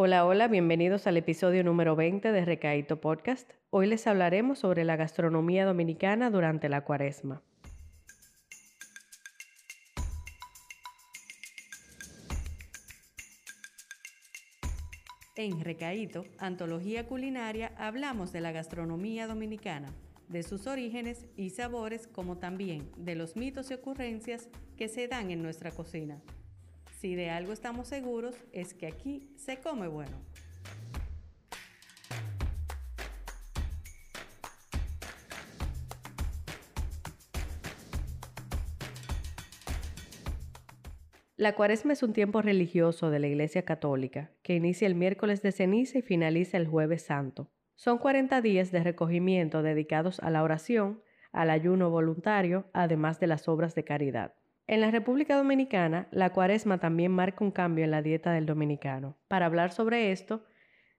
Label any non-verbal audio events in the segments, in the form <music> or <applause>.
Hola, hola, bienvenidos al episodio número 20 de Recaíto Podcast. Hoy les hablaremos sobre la gastronomía dominicana durante la cuaresma. En Recaíto, Antología Culinaria, hablamos de la gastronomía dominicana, de sus orígenes y sabores, como también de los mitos y ocurrencias que se dan en nuestra cocina. Si de algo estamos seguros es que aquí se come bueno. La cuaresma es un tiempo religioso de la Iglesia Católica que inicia el miércoles de ceniza y finaliza el jueves santo. Son 40 días de recogimiento dedicados a la oración, al ayuno voluntario, además de las obras de caridad. En la República Dominicana, la cuaresma también marca un cambio en la dieta del dominicano. Para hablar sobre esto,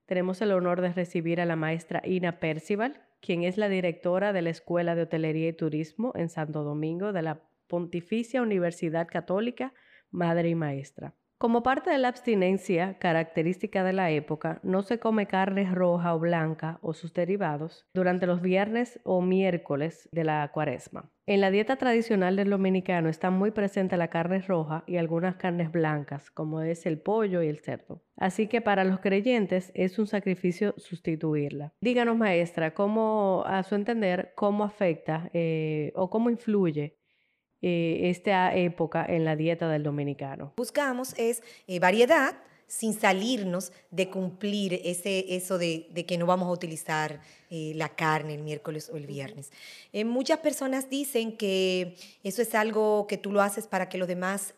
tenemos el honor de recibir a la maestra Ina Percival, quien es la directora de la Escuela de Hotelería y Turismo en Santo Domingo de la Pontificia Universidad Católica, Madre y Maestra. Como parte de la abstinencia característica de la época, no se come carne roja o blanca o sus derivados durante los viernes o miércoles de la cuaresma. En la dieta tradicional del dominicano está muy presente la carne roja y algunas carnes blancas, como es el pollo y el cerdo. Así que para los creyentes es un sacrificio sustituirla. Díganos, maestra, cómo, a su entender, cómo afecta eh, o cómo influye eh, esta época en la dieta del dominicano? Buscamos es eh, variedad sin salirnos de cumplir ese, eso de, que no vamos a utilizar eh, la carne el miércoles o el viernes. muchas personas dicen que eso es algo que tú lo haces para que los demás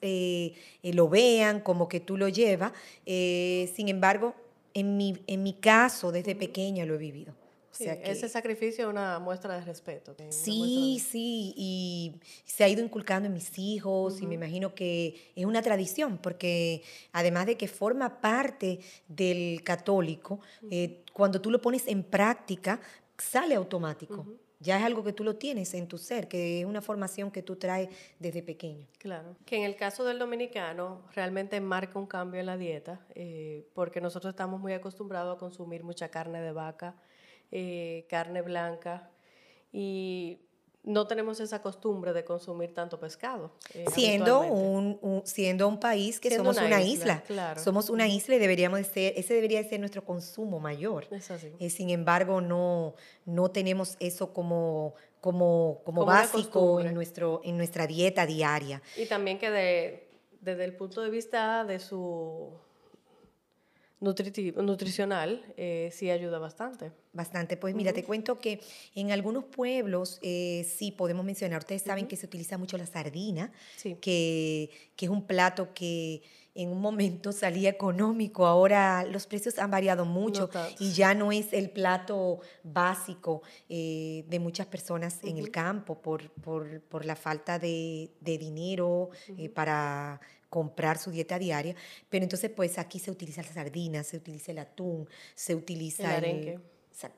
lo vean, como que tú lo llevas. sin embargo, en mi, en mi caso, desde pequeña lo he vivido ese sacrificio es una muestra de respeto. Sí, sí, y se ha ido inculcando en mis hijos y me imagino que es una tradición, porque además de que forma parte del católico, eh, cuando tú lo pones en práctica, sale automático. Ya es algo que tú lo tienes en tu ser, que es una formación que tú traes desde pequeño. Claro, que en el caso del dominicano realmente marca un cambio en la dieta, eh, porque nosotros estamos muy acostumbrados a consumir mucha carne de vaca, eh, carne blanca y no tenemos esa costumbre de consumir tanto pescado. Eh, siendo, un, siendo un país que somos una, isla, somos una isla y deberíamos ser, ese debería ser nuestro consumo mayor. Eh, sin embargo, no, no tenemos eso como, como, como, básico en, nuestro, en nuestra dieta diaria. Y también que desde el punto de vista de su nutricional eh, sí ayuda bastante. Bastante. Pues mira, te cuento que en algunos pueblos eh, sí podemos mencionar, ustedes saben que se utiliza mucho la sardina, que, que, es un plato que en un momento <laughs> salía económico, ahora los precios han variado mucho y ya no es el plato básico eh, de muchas personas en el campo por, por, por la falta de, de dinero para comprar su dieta diaria, pero entonces pues aquí se utiliza la sardina, se utiliza el atún, se utiliza el arenque,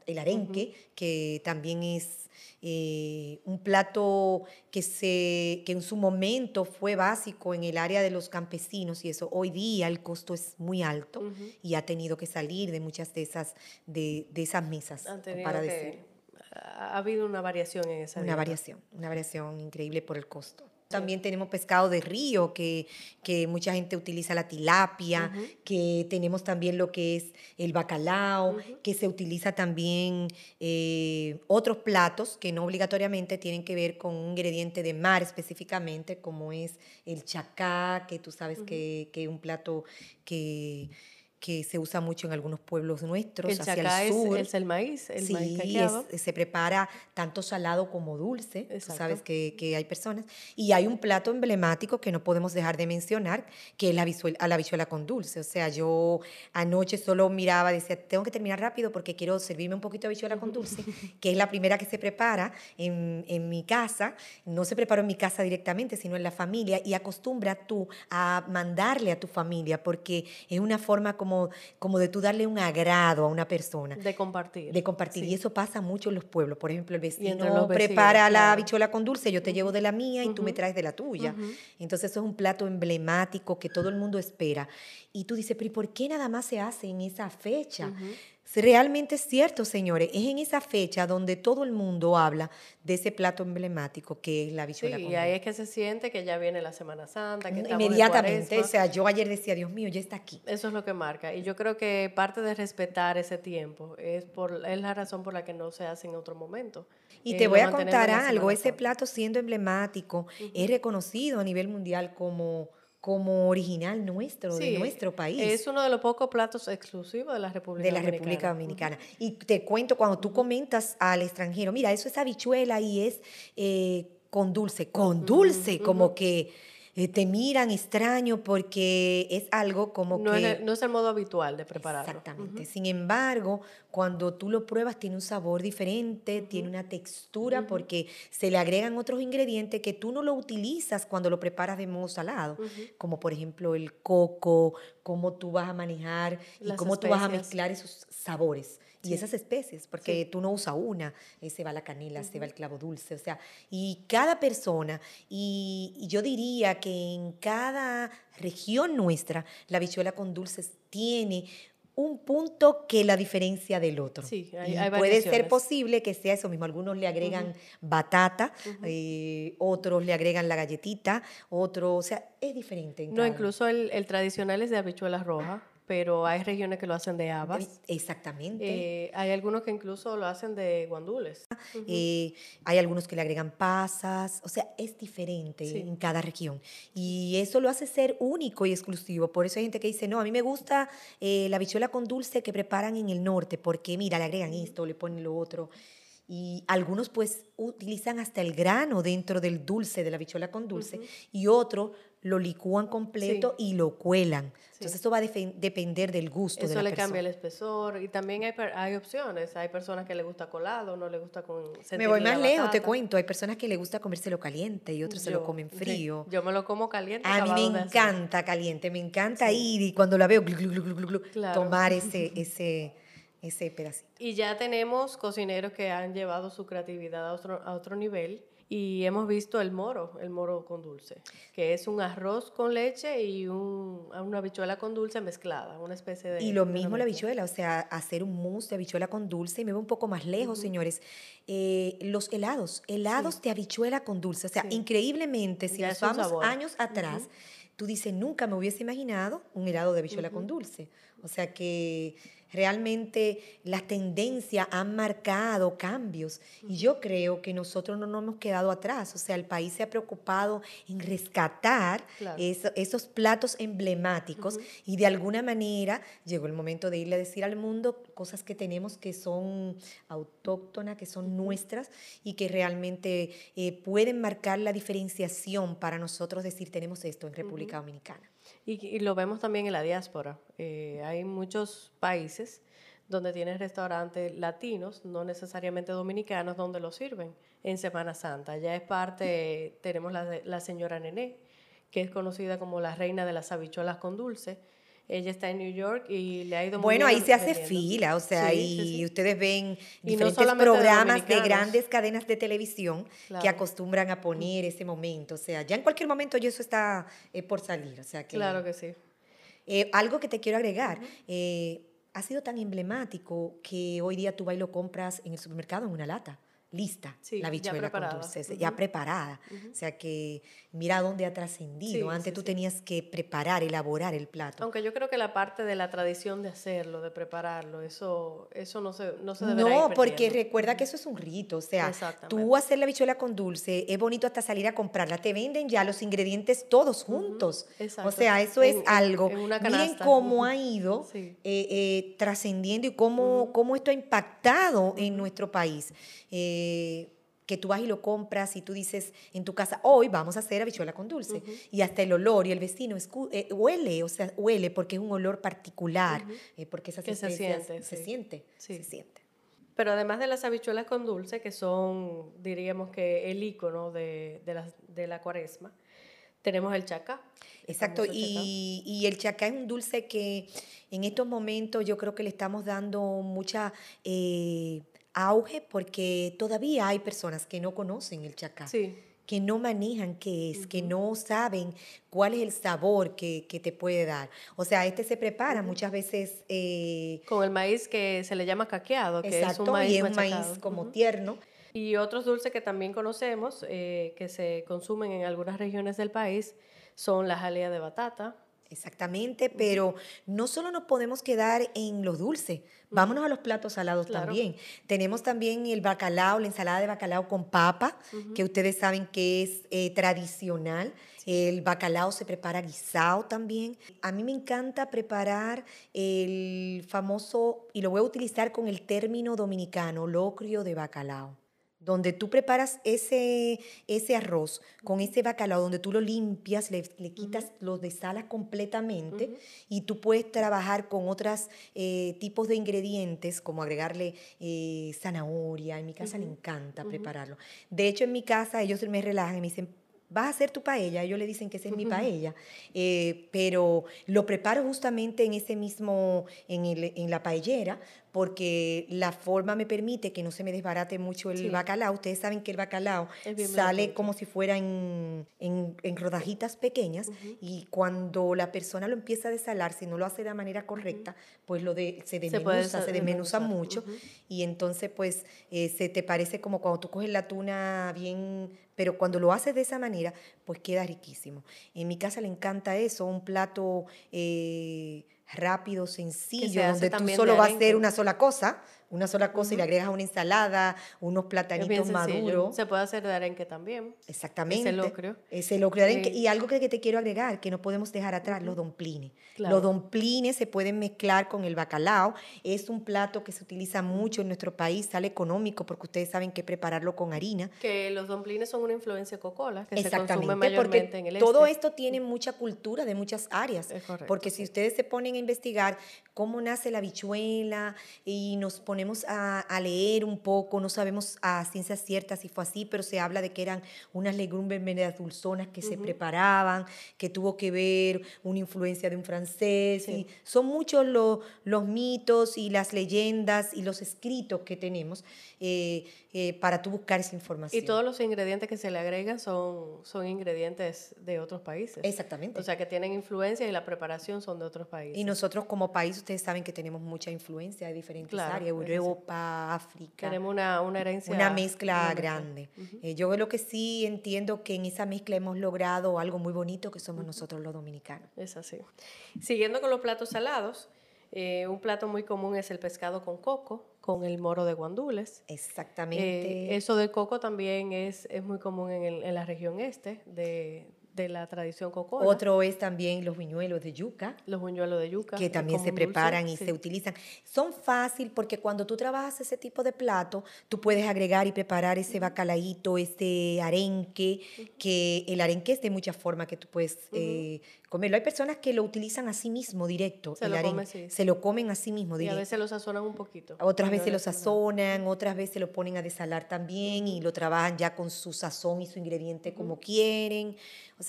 el, arenque que también es eh, un plato que, se, que en su momento fue básico en el área de los campesinos y eso hoy día el costo es muy alto y ha tenido que salir de muchas de esas, de, de esas mesas, para decir. Ha habido una variación en esa Una variación, una variación increíble por el costo. También tenemos pescado de río, que, que mucha gente utiliza la tilapia, que tenemos también lo que es el bacalao, que se utiliza también eh, otros platos que no obligatoriamente tienen que ver con un ingrediente de mar específicamente, como es el chacá, que tú sabes que es un plato que que se usa mucho en algunos pueblos nuestros, el hacia el sur. Es, el maíz, el sí, maíz se prepara tanto salado como dulce, sabes que, que, hay personas. Y hay un plato emblemático que no podemos dejar de mencionar, que es la, a la bichuela con dulce. O sea, yo anoche solo miraba, decía, tengo que terminar rápido porque quiero servirme un poquito de bichuela con dulce, <laughs> que es la primera que se prepara en, en mi casa. No se preparó en mi casa directamente, sino en la familia. Y acostumbra tú a mandarle a tu familia, porque es una forma como como, como de tú darle un agrado a una persona. De compartir. De compartir. Y eso pasa mucho en los pueblos. Por ejemplo, el vecino prepara la bichuela con dulce, yo te llevo de la mía y tú me traes de la tuya. Entonces eso es un plato emblemático que todo el mundo espera. Y tú dices, pero ¿y por qué nada más se hace en esa fecha? Realmente es cierto, señores, es en esa fecha donde todo el mundo habla de ese plato emblemático que es la bichuela sí, y ahí es que se siente que ya viene la Semana Santa, que Inmediatamente, o sea, yo ayer decía, Dios mío, ya está aquí. Eso es lo que marca. Y yo creo que parte de respetar ese tiempo es, por, es la razón por la que no se hace en otro momento. Y te voy a contar algo, ese plato siendo emblemático es reconocido a nivel mundial como como original nuestro, de nuestro país. Es uno de los pocos platos exclusivos de la República Dominicana. De la República Dominicana. Y te cuento, cuando tú comentas al extranjero, mira, eso es habichuela y es eh, con dulce, con dulce, como que eh, te miran extraño porque es algo como no que... Es el, no es el modo habitual de prepararlo. Exactamente. Sin embargo, cuando tú lo pruebas tiene un sabor diferente, tiene una textura porque se le agregan otros ingredientes que tú no lo utilizas cuando lo preparas de modo salado, como por ejemplo el coco, cómo tú vas a manejar y cómo tú vas a mezclar esos sabores. Y esas especies, porque tú no usas una, eh, se va la canela, se va el clavo dulce, o sea, y cada persona, y, yo diría que en cada región nuestra, la bichuela con dulces tiene un punto que la diferencia del otro. Sí, hay, puede ser posible que sea eso mismo. Algunos le agregan batata, eh, otros le agregan la galletita, otros, o sea, es diferente. no, incluso el, el, tradicional es de habichuelas rojas pero hay regiones que lo hacen de habas. Exactamente. Eh, hay algunos que incluso lo hacen de guandules. Eh, hay algunos que le agregan pasas, o sea, es diferente en cada región. Y eso lo hace ser único y exclusivo. Por eso hay gente que dice, no, a mí me gusta eh, la bichuela con dulce que preparan en el norte, porque mira, le agregan esto, le ponen lo otro. Y algunos pues utilizan hasta el grano dentro del dulce, de la bichuela con dulce, y otro lo licúan completo y lo cuelan. Entonces eso va a depender del gusto eso de la le cambia el espesor y también hay, hay opciones. Hay personas que le gusta colado, no le gusta con Me voy más lejos, te cuento. Hay personas que le gusta comérselo caliente y otros se lo comen frío. Yo me lo como caliente. A mí me encanta caliente, me encanta ir y cuando la veo tomar <laughs> ese, ese, ese pedacito. Y ya tenemos cocineros que han llevado su creatividad a otro, a otro nivel y hemos visto el moro, el moro con dulce, que es un arroz con leche y un, una habichuela con dulce mezclada, una especie de... Y lo mismo la habichuela, o sea, hacer un mousse de habichuela con dulce, y me voy un poco más lejos, señores, eh, los helados, helados de habichuela con dulce, o sea, increíblemente, si nos vamos años atrás, tú dices, nunca me hubiese imaginado un helado de habichuela con dulce, o sea que Realmente las tendencias han marcado cambios. Y yo creo que nosotros no nos hemos quedado atrás. O sea, el país se ha preocupado en rescatar esos platos emblemáticos y de alguna manera llegó el momento de irle a decir al mundo cosas que tenemos que son autóctonas, que son nuestras y que realmente eh, pueden marcar la diferenciación para nosotros decir tenemos esto en República Dominicana. Y, lo vemos también en la diáspora. Eh, hay muchos países donde tienen restaurantes latinos, no necesariamente dominicanos, donde lo sirven en Semana Santa. Ya es parte, tenemos la, la señora Nené, que es conocida como la reina de las habichuelas con dulce, ella está en New York y le ha ido muy Bueno, ahí se hace fila, o sea, y ustedes ven diferentes programas de, grandes cadenas de televisión que acostumbran a poner ese momento. O sea, ya en cualquier momento ya eso está eh, por salir. O sea que, claro que sí. Eh, algo que te quiero agregar. Eh, ha sido tan emblemático que hoy día tú vas y lo compras en el supermercado en una lata lista la bichuela con dulce, ya preparada. O sea que mira dónde ha trascendido. Antes tú tenías que preparar, elaborar el plato. Aunque yo creo que la parte de la tradición de hacerlo, de prepararlo, eso, eso no se, no se No, porque recuerda que eso es un rito. O sea, tú hacer la bichuela con dulce, es bonito hasta salir a comprarla. Te venden ya los ingredientes todos juntos. O sea, eso es algo. Miren cómo ha ido eh, eh, trascendiendo y cómo, cómo esto ha impactado en nuestro país. Eh, que tú vas y lo compras y tú dices en tu casa, hoy vamos a hacer habichuela con dulce. Y hasta el olor y el vecino eh, huele, o sea, huele porque es un olor particular, eh, porque esas se siente. Se siente, se siente. Pero además de las habichuelas con dulce, que son, diríamos que el icono de, de, la, de la cuaresma, Tenemos el chacá. Exacto, y, el chacá es un dulce que en estos momentos yo creo que le estamos dando mucha eh, auge porque todavía hay personas que no conocen el chacá. que no manejan qué es, que no saben cuál es el sabor que, te puede dar. O sea, este se prepara muchas veces... Eh, Con el maíz que se le llama caqueado, que es un maíz y es un maíz como tierno. Y otros dulces que también conocemos, eh, que se consumen en algunas regiones del país, son las jalea de batata. Exactamente, pero no solo nos podemos quedar en los dulces, vámonos a los platos salados también. Tenemos también el bacalao, la ensalada de bacalao con papa, que ustedes saben que es eh, tradicional. El bacalao se prepara guisado también. A mí me encanta preparar el famoso, y lo voy a utilizar con el término dominicano, locrio de bacalao donde tú preparas ese, ese arroz con ese bacalao, donde tú lo limpias, le, quitas los de sala completamente y tú puedes trabajar con otros eh, tipos de ingredientes, como agregarle eh, zanahoria. En mi casa le encanta prepararlo. De hecho, en mi casa ellos me relajan y me dicen, vas a hacer tu paella, ellos le dicen que esa es mi paella, eh, pero lo preparo justamente en ese mismo, en, el, en la paellera, porque la forma me permite que no se me desbarate mucho el bacalao. Ustedes saben que el bacalao sale como si fuera en, en, rodajitas pequeñas y cuando la persona lo empieza a desalar, si no lo hace de la manera correcta, pues lo de, se desmenuza, se, desmenuza mucho y entonces pues eh, se te parece como cuando tú coges la tuna bien, pero cuando lo haces de esa manera, pues queda riquísimo. En mi casa le encanta eso, un plato... Eh, rápido, sencillo, donde tú solo vas a hacer una sola cosa, una sola cosa y le agregas una ensalada, unos platanitos maduros. Se puede hacer de arenque también. Exactamente. Ese locrio. Ese locrio de arenque. Y algo que, te quiero agregar, que no podemos dejar atrás, los domplines. Los domplines se pueden mezclar con el bacalao. Es un plato que se utiliza mucho en nuestro país, sale económico porque ustedes saben que prepararlo con harina. Que los domplines son una influencia cocola, que se consume mayormente porque en el todo este. esto tiene mucha cultura de muchas áreas. porque si ustedes se ponen a investigar cómo nace la bichuela y nos ponemos a, leer un poco, no sabemos a ciencia cierta si fue así, pero se habla de que eran unas legumbres medias dulzonas que se preparaban, que tuvo que ver una influencia de un francés. Y son muchos los mitos y las leyendas y los escritos que tenemos eh, eh, para tú buscar esa información. Y todos los ingredientes que se le agregan son, son ingredientes de otros países. Exactamente. O sea, que tienen influencia y la preparación son de otros países. Y nosotros como país, ustedes saben que tenemos mucha influencia de diferentes áreas, Europa, África. Tenemos una, una herencia. Una mezcla grande. Eh, yo lo que sí entiendo que en esa mezcla hemos logrado algo muy bonito que somos nosotros los dominicanos. Es así. Siguiendo con los platos salados, eh, un plato muy común es el pescado con coco, con el moro de guandules. Exactamente. Eh, eso del coco también es, es muy común en, en la región este de, de la tradición cocola. Otro es también los buñuelos de yuca. Los buñuelos de yuca. Que también se preparan y se utilizan. Son fácil porque cuando tú trabajas ese tipo de plato, tú puedes agregar y preparar ese bacalaíto, ese arenque, que el arenque es de muchas formas que tú puedes eh, comerlo. Hay personas que lo utilizan así mismo, directo. Se, lo, arenque, se lo comen así mismo, directo. Y a veces lo sazonan un poquito. Otras veces lo sazonan, otras veces lo ponen a desalar también y lo trabajan ya con su sazón y su ingrediente como quieren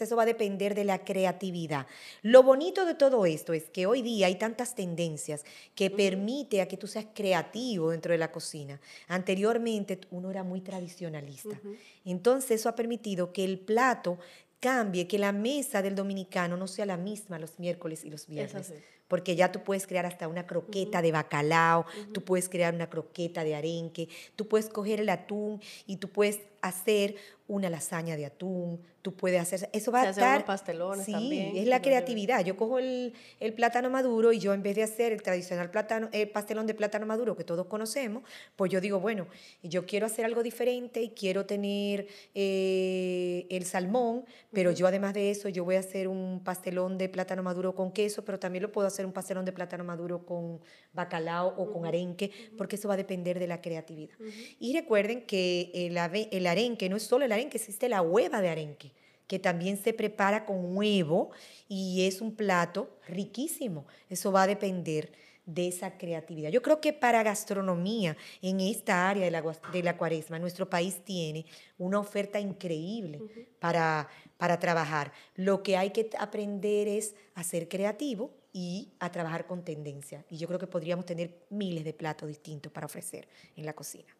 eso va a depender de la creatividad. Lo bonito de todo esto es que hoy día hay tantas tendencias que permite a que tú seas creativo dentro de la cocina. Anteriormente uno era muy tradicionalista. Entonces eso ha permitido que el plato cambie, que la mesa del dominicano no sea la misma los miércoles y los viernes. Porque ya tú puedes crear hasta una croqueta de bacalao, tú puedes crear una croqueta de arenque, tú puedes coger el atún y tú puedes hacer una lasaña de atún, tú puedes hacer, eso va a estar... Unos pastelones sí, es la creatividad. Yo cojo el, plátano maduro y yo en vez de hacer el tradicional plátano, el pastelón de plátano maduro que todos conocemos, pues yo digo, bueno, yo quiero hacer algo diferente y quiero tener eh, el salmón, pero yo además de eso, yo voy a hacer un pastelón de plátano maduro con queso, pero también lo puedo hacer un pastelón de plátano maduro con bacalao o con arenque, porque eso va a depender de la creatividad. Y recuerden que el, el arenque no es solo el arenque, existe la hueva de arenque, que también se prepara con huevo y es un plato riquísimo. Eso va a depender de esa creatividad. Yo creo que para gastronomía, en esta área de la, de la cuaresma, nuestro país tiene una oferta increíble para, para trabajar. Lo que hay que aprender es a ser creativo y a trabajar con tendencia. Y yo creo que podríamos tener miles de platos distintos para ofrecer en la cocina.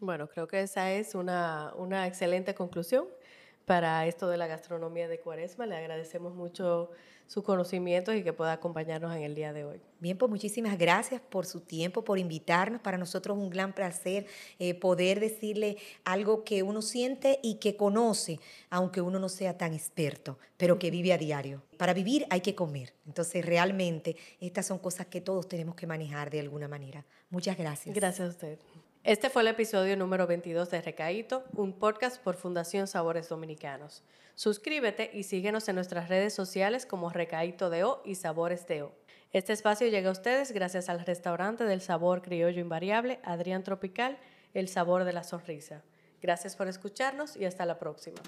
Bueno, creo que esa es una, una excelente conclusión para esto de la gastronomía de Cuaresma. Le agradecemos mucho su conocimiento y que pueda acompañarnos en el día de hoy. Bien, pues muchísimas gracias por su tiempo, por invitarnos. Para nosotros es un gran placer eh, poder decirle algo que uno siente y que conoce, aunque uno no sea tan experto, pero que vive a diario. Para vivir hay que comer. Entonces, realmente, estas son cosas que todos tenemos que manejar de alguna manera. Muchas gracias. Gracias a usted. Este fue el episodio número 22 de Recaíto, un podcast por Fundación Sabores Dominicanos. Suscríbete y síguenos en nuestras redes sociales como Recaíto de O y Sabores de O. Este espacio llega a ustedes gracias al restaurante del sabor criollo invariable Adrián Tropical, el sabor de la sonrisa. Gracias por escucharnos y hasta la próxima.